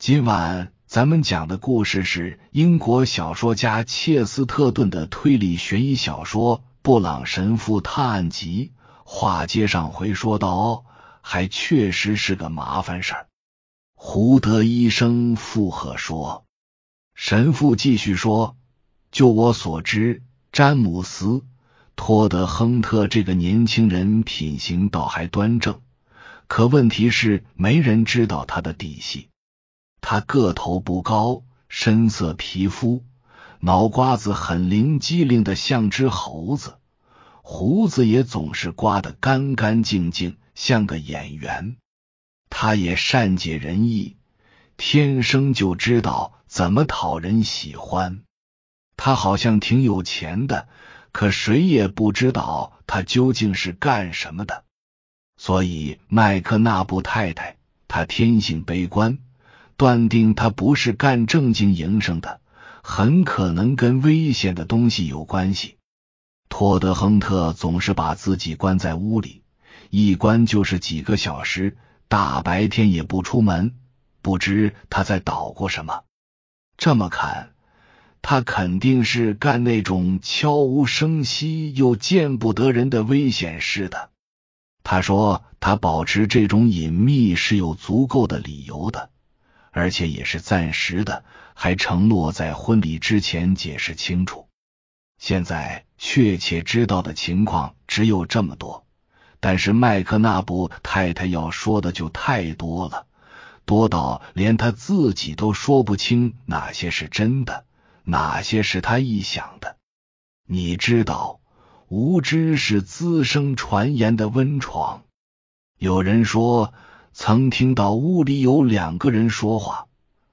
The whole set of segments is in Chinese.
今晚咱们讲的故事是英国小说家切斯特顿的推理悬疑小说《布朗神父探案集》。话接上回说到，哦，还确实是个麻烦事儿。胡德医生附和说：“神父继续说，就我所知，詹姆斯·托德亨特这个年轻人品行倒还端正，可问题是没人知道他的底细。”他个头不高，深色皮肤，脑瓜子很灵机灵的像只猴子，胡子也总是刮得干干净净，像个演员。他也善解人意，天生就知道怎么讨人喜欢。他好像挺有钱的，可谁也不知道他究竟是干什么的。所以麦克纳布太太，她天性悲观。断定他不是干正经营生的，很可能跟危险的东西有关系。托德亨特总是把自己关在屋里，一关就是几个小时，大白天也不出门。不知他在捣鼓什么。这么看，他肯定是干那种悄无声息又见不得人的危险事的。他说他保持这种隐秘是有足够的理由的。而且也是暂时的，还承诺在婚礼之前解释清楚。现在确切知道的情况只有这么多，但是麦克纳布太太要说的就太多了，多到连他自己都说不清哪些是真的，哪些是他臆想的。你知道，无知是滋生传言的温床。有人说。曾听到屋里有两个人说话，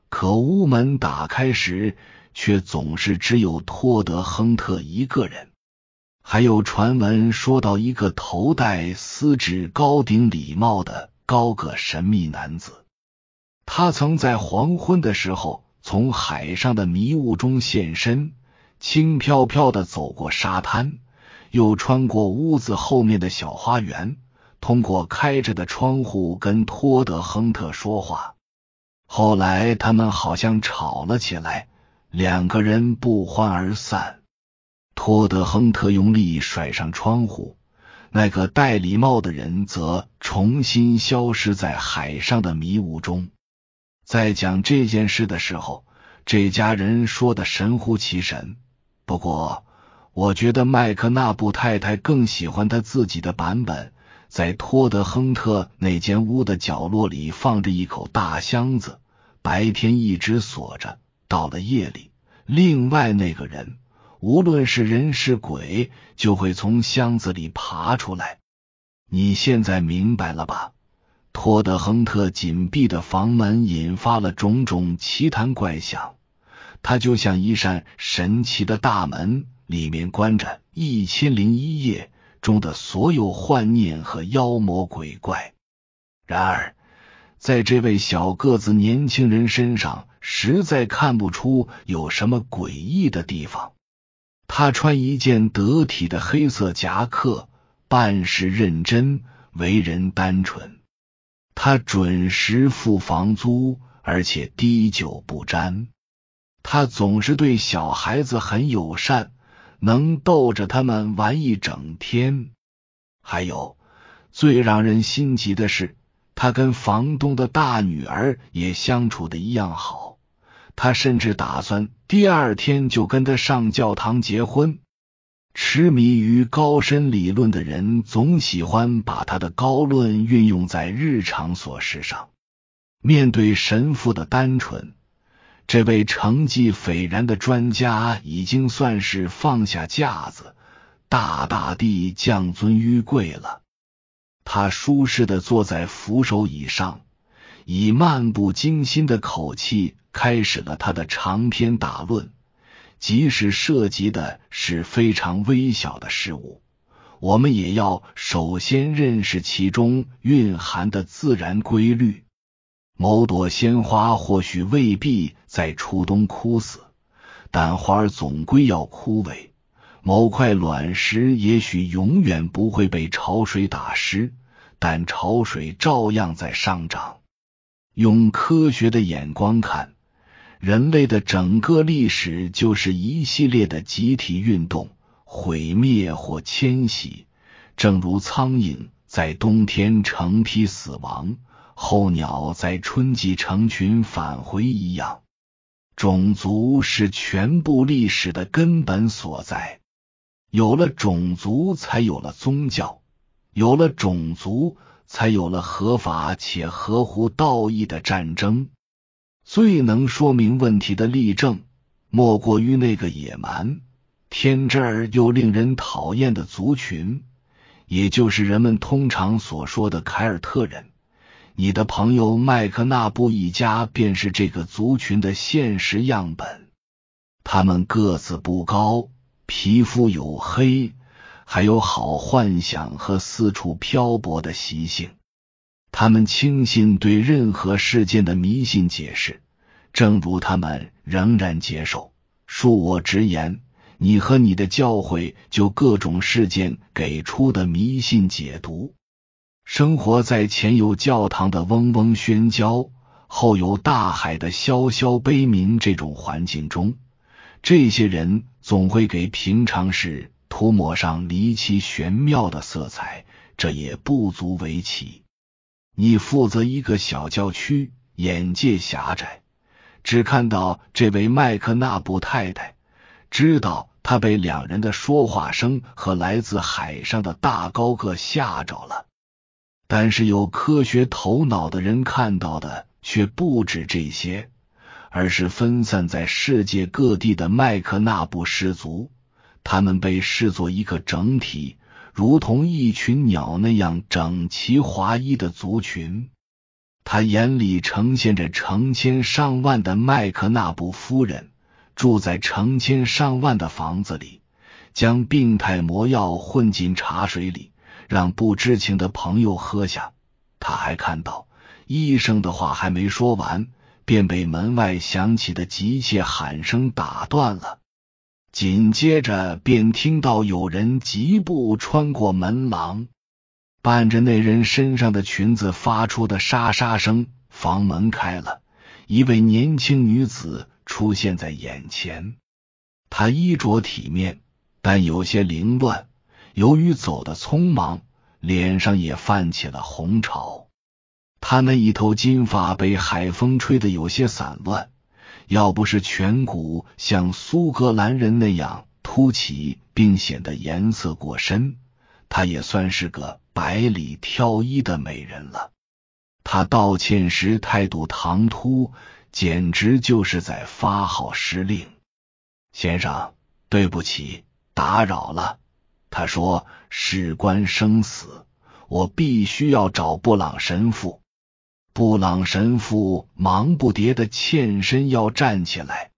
可屋门打开时，却总是只有托德亨特一个人。还有传闻说到一个头戴丝质高顶礼帽的高个神秘男子，他曾在黄昏的时候从海上的迷雾中现身，轻飘飘的走过沙滩，又穿过屋子后面的小花园。通过开着的窗户跟托德亨特说话。后来他们好像吵了起来，两个人不欢而散。托德亨特用力甩上窗户，那个戴礼帽的人则重新消失在海上的迷雾中。在讲这件事的时候，这家人说的神乎其神。不过，我觉得麦克纳布太太更喜欢他自己的版本。在托德亨特那间屋的角落里放着一口大箱子，白天一直锁着，到了夜里，另外那个人，无论是人是鬼，就会从箱子里爬出来。你现在明白了吧？托德亨特紧闭的房门引发了种种奇谈怪想，它就像一扇神奇的大门，里面关着一千零一夜。中的所有幻念和妖魔鬼怪，然而在这位小个子年轻人身上，实在看不出有什么诡异的地方。他穿一件得体的黑色夹克，办事认真，为人单纯。他准时付房租，而且滴酒不沾。他总是对小孩子很友善。能逗着他们玩一整天，还有最让人心急的是，他跟房东的大女儿也相处的一样好。他甚至打算第二天就跟他上教堂结婚。痴迷于高深理论的人总喜欢把他的高论运用在日常琐事上。面对神父的单纯。这位成绩斐然的专家已经算是放下架子，大大地降尊于贵了。他舒适的坐在扶手椅上，以漫不经心的口气开始了他的长篇大论。即使涉及的是非常微小的事物，我们也要首先认识其中蕴含的自然规律。某朵鲜花或许未必在初冬枯死，但花儿总归要枯萎。某块卵石也许永远不会被潮水打湿，但潮水照样在上涨。用科学的眼光看，人类的整个历史就是一系列的集体运动、毁灭或迁徙，正如苍蝇在冬天成批死亡，候鸟在春季成群返回一样。种族是全部历史的根本所在，有了种族，才有了宗教；有了种族。才有了合法且合乎道义的战争。最能说明问题的例证，莫过于那个野蛮、天真而又令人讨厌的族群，也就是人们通常所说的凯尔特人。你的朋友麦克纳布一家便是这个族群的现实样本。他们个子不高，皮肤黝黑。还有好幻想和四处漂泊的习性，他们轻信对任何事件的迷信解释，正如他们仍然接受恕我直言，你和你的教会就各种事件给出的迷信解读。生活在前有教堂的嗡嗡喧嚣，后有大海的萧萧悲鸣这种环境中，这些人总会给平常事。涂抹上离奇玄妙的色彩，这也不足为奇。你负责一个小教区，眼界狭窄，只看到这位麦克纳布太太，知道她被两人的说话声和来自海上的大高个吓着了。但是有科学头脑的人看到的却不止这些，而是分散在世界各地的麦克纳布氏族。他们被视作一个整体，如同一群鸟那样整齐划一的族群。他眼里呈现着成千上万的麦克纳布夫人，住在成千上万的房子里，将病态魔药混进茶水里，让不知情的朋友喝下。他还看到医生的话还没说完，便被门外响起的急切喊声打断了。紧接着便听到有人疾步穿过门廊，伴着那人身上的裙子发出的沙沙声，房门开了，一位年轻女子出现在眼前。她衣着体面，但有些凌乱，由于走得匆忙，脸上也泛起了红潮。她那一头金发被海风吹得有些散乱。要不是颧骨像苏格兰人那样凸起，并显得颜色过深，她也算是个百里挑一的美人了。他道歉时态度唐突，简直就是在发号施令。先生，对不起，打扰了。他说：“事关生死，我必须要找布朗神父。”布朗神父忙不迭的欠身要站起来。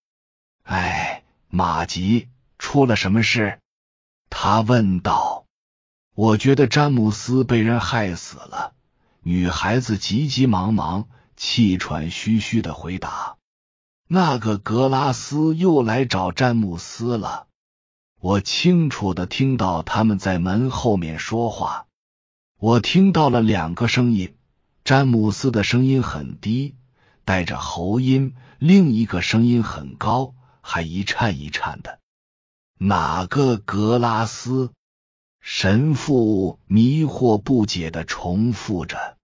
哎，马吉，出了什么事？他问道。我觉得詹姆斯被人害死了。女孩子急急忙忙、气喘吁吁的回答。那个格拉斯又来找詹姆斯了。我清楚的听到他们在门后面说话。我听到了两个声音。詹姆斯的声音很低，带着喉音；另一个声音很高，还一颤一颤的。哪个格拉斯？神父迷惑不解的重复着。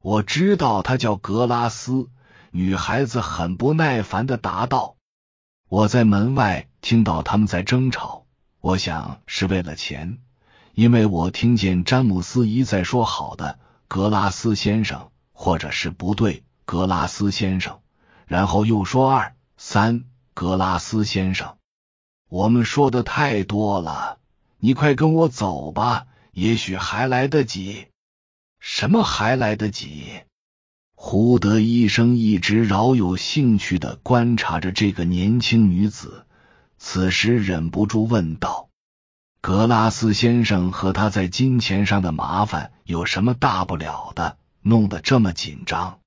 我知道他叫格拉斯。女孩子很不耐烦的答道。我在门外听到他们在争吵，我想是为了钱，因为我听见詹姆斯一再说好的。格拉斯先生，或者是不对，格拉斯先生，然后又说二三，格拉斯先生，我们说的太多了，你快跟我走吧，也许还来得及。什么还来得及？胡德医生一直饶有兴趣的观察着这个年轻女子，此时忍不住问道。格拉斯先生和他在金钱上的麻烦有什么大不了的？弄得这么紧张。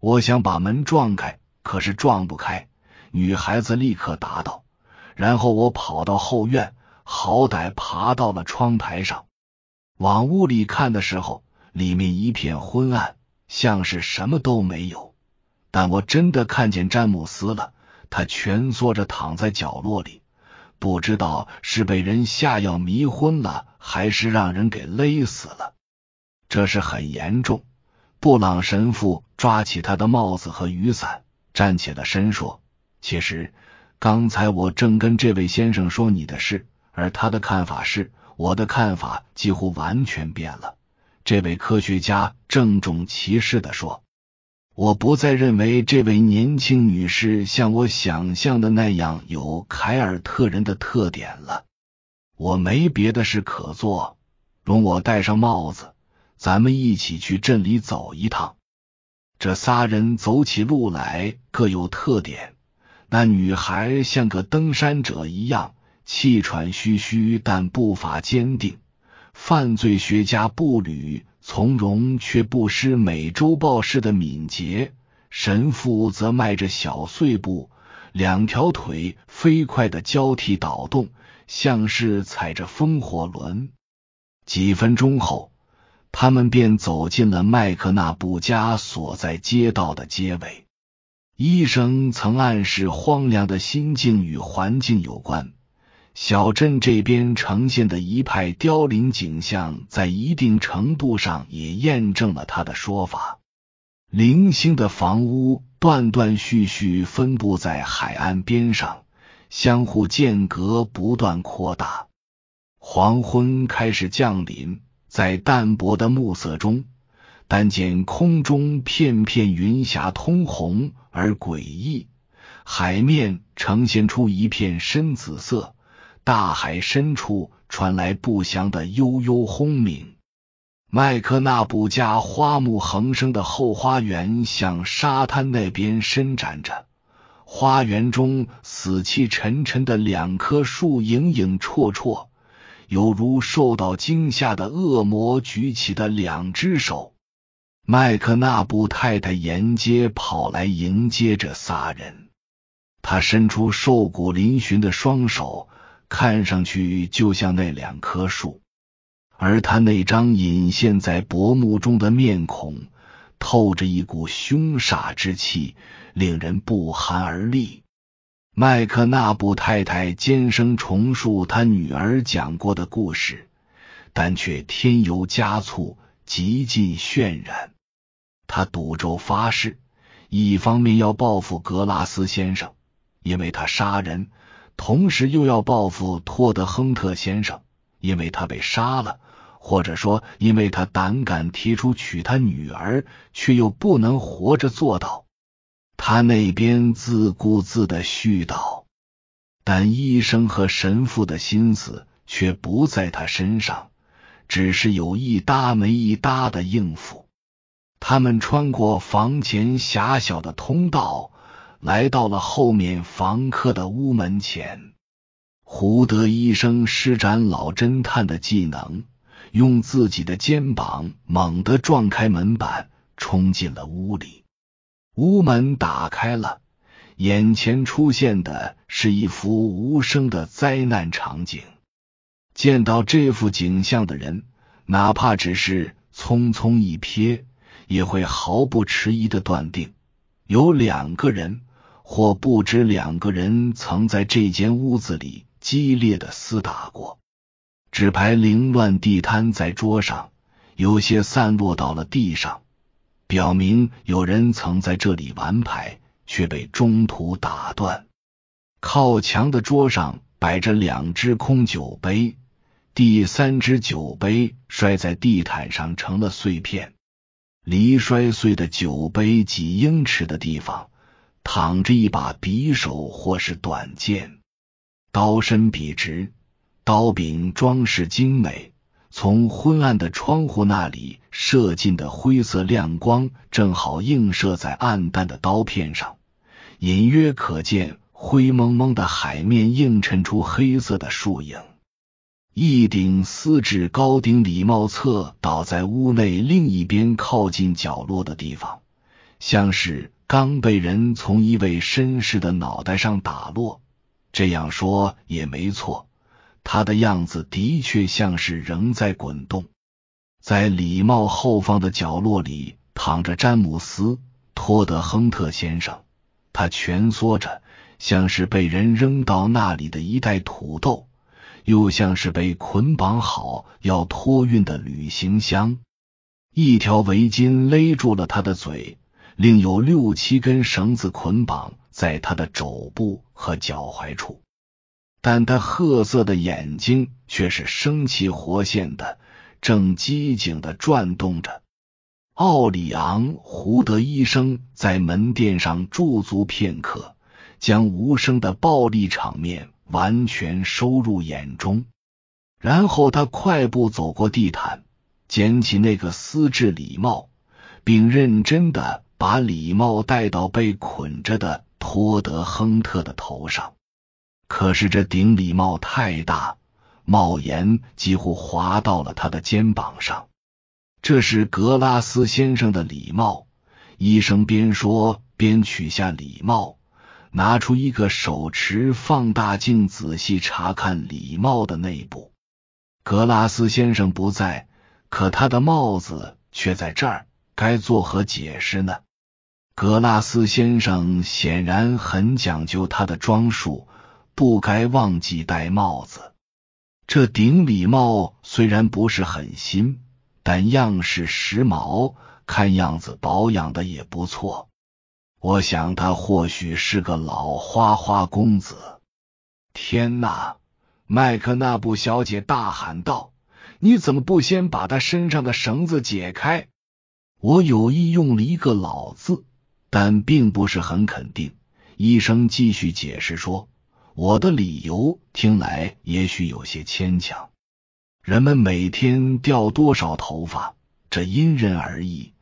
我想把门撞开，可是撞不开。女孩子立刻答道。然后我跑到后院，好歹爬到了窗台上，往屋里看的时候，里面一片昏暗，像是什么都没有。但我真的看见詹姆斯了，他蜷缩着躺在角落里，不知道是被人下药迷昏了，还是让人给勒死了。这是很严重。布朗神父抓起他的帽子和雨伞，站起了身，说：“其实刚才我正跟这位先生说你的事，而他的看法是，我的看法几乎完全变了。”这位科学家郑重其事的说：“我不再认为这位年轻女士像我想象的那样有凯尔特人的特点了。我没别的事可做，容我戴上帽子。”咱们一起去镇里走一趟。这仨人走起路来各有特点。那女孩像个登山者一样，气喘吁吁，但步伐坚定。犯罪学家步履从容，却不失美洲豹式的敏捷。神父则迈着小碎步，两条腿飞快的交替倒动，像是踩着风火轮。几分钟后。他们便走进了麦克纳布家所在街道的街尾。医生曾暗示，荒凉的心境与环境有关。小镇这边呈现的一派凋零景象，在一定程度上也验证了他的说法。零星的房屋断断续续分布在海岸边上，相互间隔不断扩大。黄昏开始降临。在淡薄的暮色中，但见空中片片云霞通红而诡异，海面呈现出一片深紫色，大海深处传来不祥的悠悠轰鸣。麦克纳布家花木横生的后花园向沙滩那边伸展着，花园中死气沉沉的两棵树影影绰绰。犹如受到惊吓的恶魔举起的两只手，麦克纳布太太沿街跑来迎接这仨人。他伸出瘦骨嶙峋的双手，看上去就像那两棵树，而他那张隐现在薄暮中的面孔，透着一股凶煞之气，令人不寒而栗。麦克纳布太太尖声重述他女儿讲过的故事，但却添油加醋，极尽渲染。他赌咒发誓，一方面要报复格拉斯先生，因为他杀人；同时又要报复托德亨特先生，因为他被杀了，或者说，因为他胆敢提出娶他女儿，却又不能活着做到。他那边自顾自的絮叨，但医生和神父的心思却不在他身上，只是有一搭没一搭的应付。他们穿过房前狭小的通道，来到了后面房客的屋门前。胡德医生施展老侦探的技能，用自己的肩膀猛地撞开门板，冲进了屋里。屋门打开了，眼前出现的是一幅无声的灾难场景。见到这幅景象的人，哪怕只是匆匆一瞥，也会毫不迟疑的断定，有两个人或不止两个人曾在这间屋子里激烈的厮打过。纸牌凌乱地摊在桌上，有些散落到了地上。表明有人曾在这里玩牌，却被中途打断。靠墙的桌上摆着两只空酒杯，第三只酒杯摔在地毯上成了碎片。离摔碎的酒杯几英尺的地方，躺着一把匕首或是短剑，刀身笔直，刀柄装饰精美。从昏暗的窗户那里射进的灰色亮光，正好映射在暗淡的刀片上，隐约可见灰蒙蒙的海面映衬出黑色的树影。一顶丝质高顶礼帽侧倒在屋内另一边靠近角落的地方，像是刚被人从一位绅士的脑袋上打落。这样说也没错。他的样子的确像是仍在滚动，在礼帽后方的角落里躺着詹姆斯·托。德亨特先生，他蜷缩着，像是被人扔到那里的一袋土豆，又像是被捆绑好要托运的旅行箱。一条围巾勒住了他的嘴，另有六七根绳子捆绑在他的肘部和脚踝处，但他褐色的眼睛却是生气活现的，正机警的转动着。奥里昂·胡德医生在门店上驻足片刻，将无声的暴力场面完全收入眼中，然后他快步走过地毯，捡起那个丝质礼帽，并认真的把礼帽戴到被捆着的托德·亨特的头上。可是这顶礼帽太大，帽檐几乎滑到了他的肩膀上。这是格拉斯先生的礼帽。医生边说边取下礼帽，拿出一个手持放大镜，仔细查看礼帽的内部。格拉斯先生不在，可他的帽子却在这儿，该作何解释呢？格拉斯先生显然很讲究他的装束，不该忘记戴帽子。这顶礼帽虽然不是很新。但样式时髦，看样子保养的也不错。我想他或许是个老花花公子。天哪！麦克纳布小姐大喊道：“你怎么不先把他身上的绳子解开？”我有意用了一个“老”字，但并不是很肯定。医生继续解释说：“我的理由听来也许有些牵强。”人们每天掉多少头发，这因人而异，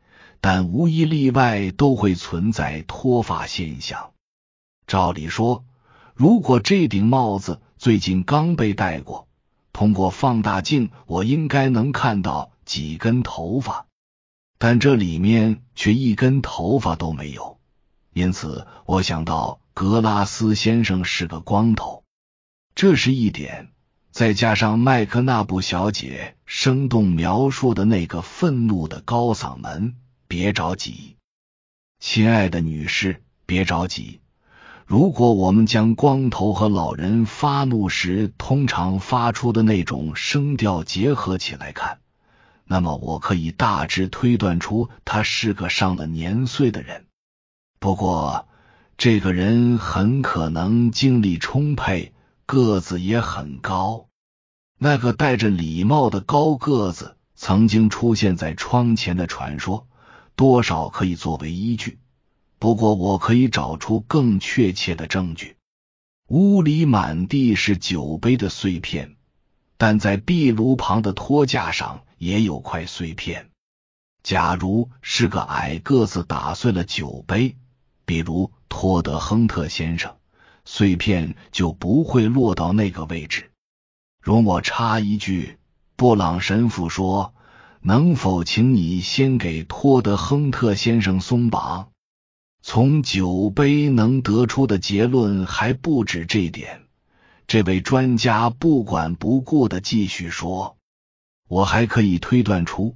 但无一例外都会存在脱发现象。照理说，如果这顶帽子最近刚被戴过，通过放大镜我应该能看到几根头发，但这里面却一根头发都没有。因此，我想到格拉斯先生是个光头，这是一点。再加上麦克纳布小姐生动描述的那个愤怒的高嗓门，别着急，亲爱的女士，别着急。如果我们将光头和老人发怒时通常发出的那种声调结合起来看，那么我可以大致推断出他是个上了年岁的人。不过，这个人很可能精力充沛，个子也很高。那个戴着礼帽的高个子曾经出现在窗前的传说，多少可以作为依据。不过，我可以找出更确切的证据。屋里满地是酒杯的碎片，但在壁炉旁的托架上也有块碎片。假如是个矮个子打碎了酒杯，比如托德亨特先生，碎片就不会落到那个位置。容我插一句，布朗神父说：“能否请你先给托德亨特先生松绑？”从酒杯能得出的结论还不止这点。这位专家不管不顾的继续说：“我还可以推断出，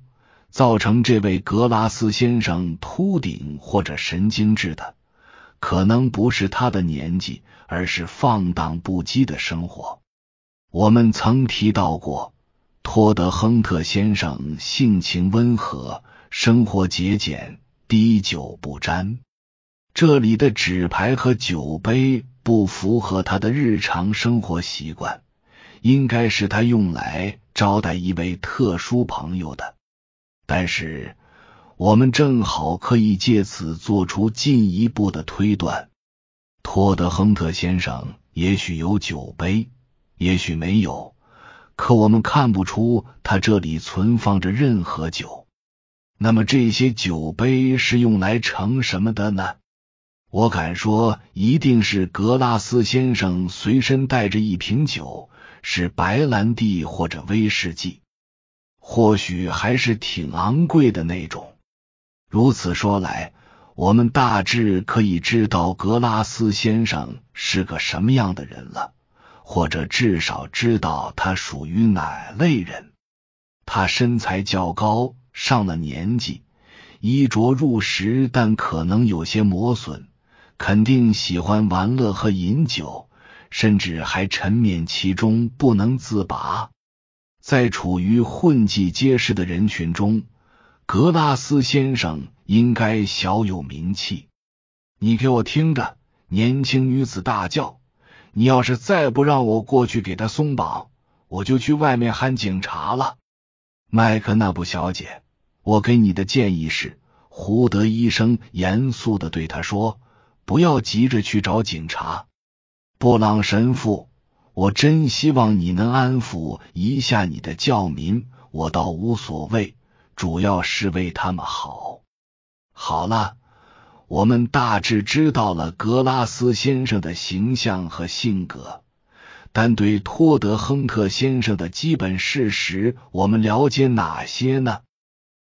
造成这位格拉斯先生秃顶或者神经质的，可能不是他的年纪，而是放荡不羁的生活。”我们曾提到过，托德亨特先生性情温和，生活节俭，滴酒不沾。这里的纸牌和酒杯不符合他的日常生活习惯，应该是他用来招待一位特殊朋友的。但是，我们正好可以借此做出进一步的推断：托德亨特先生也许有酒杯。也许没有，可我们看不出他这里存放着任何酒。那么这些酒杯是用来盛什么的呢？我敢说，一定是格拉斯先生随身带着一瓶酒，是白兰地或者威士忌，或许还是挺昂贵的那种。如此说来，我们大致可以知道格拉斯先生是个什么样的人了。或者至少知道他属于哪类人。他身材较高，上了年纪，衣着入时，但可能有些磨损，肯定喜欢玩乐和饮酒，甚至还沉湎其中不能自拔。在处于混迹街市的人群中，格拉斯先生应该小有名气。你给我听着！年轻女子大叫：“你要是再不让我过去给他松绑，我就去外面喊警察了。”麦克纳布小姐，我给你的建议是，胡德医生严肃的对他说：“不要急着去找警察。”布朗神父。我真希望你能安抚一下你的教民，我倒无所谓，主要是为他们好。好了，我们大致知道了格拉斯先生的形象和性格，但对托德亨特先生的基本事实，我们了解哪些呢？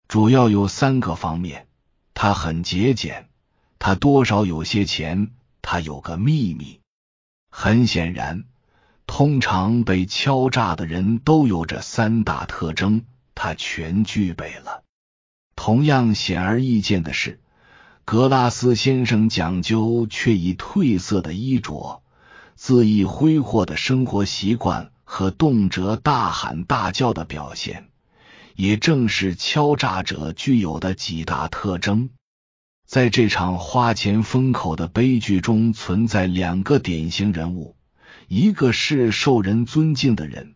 主要有三个方面：他很节俭，他多少有些钱，他有个秘密。很显然。通常被敲诈的人都有这三大特征，他全具备了。同样显而易见的是，格拉斯先生讲究却已褪色的衣着、恣意挥霍的生活习惯和动辄大喊大叫的表现，也正是敲诈者具有的几大特征。在这场花钱封口的悲剧中，存在两个典型人物。一个是受人尊敬的人，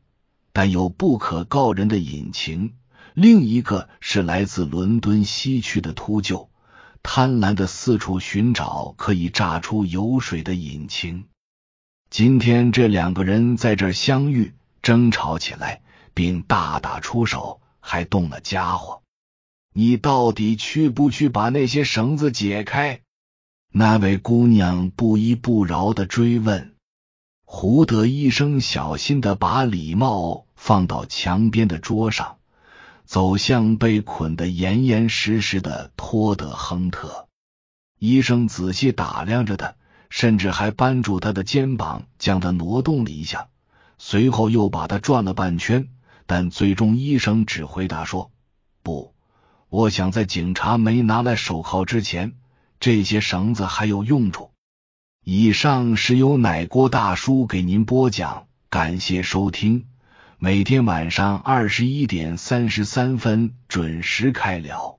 但有不可告人的隐情；另一个是来自伦敦西区的秃鹫，贪婪的四处寻找可以榨出油水的引擎。今天这两个人在这相遇，争吵起来，并大打出手，还动了家伙。你到底去不去把那些绳子解开？那位姑娘不依不饶的追问。胡德医生小心的把礼帽放到墙边的桌上，走向被捆得严严实实的托德亨特。医生仔细打量着他，甚至还扳住他的肩膀，将他挪动了一下，随后又把他转了半圈。但最终，医生只回答说：“不，我想在警察没拿来手铐之前，这些绳子还有用处。”以上是由奶锅大叔给您播讲，感谢收听。每天晚上二十一点三十三分准时开聊。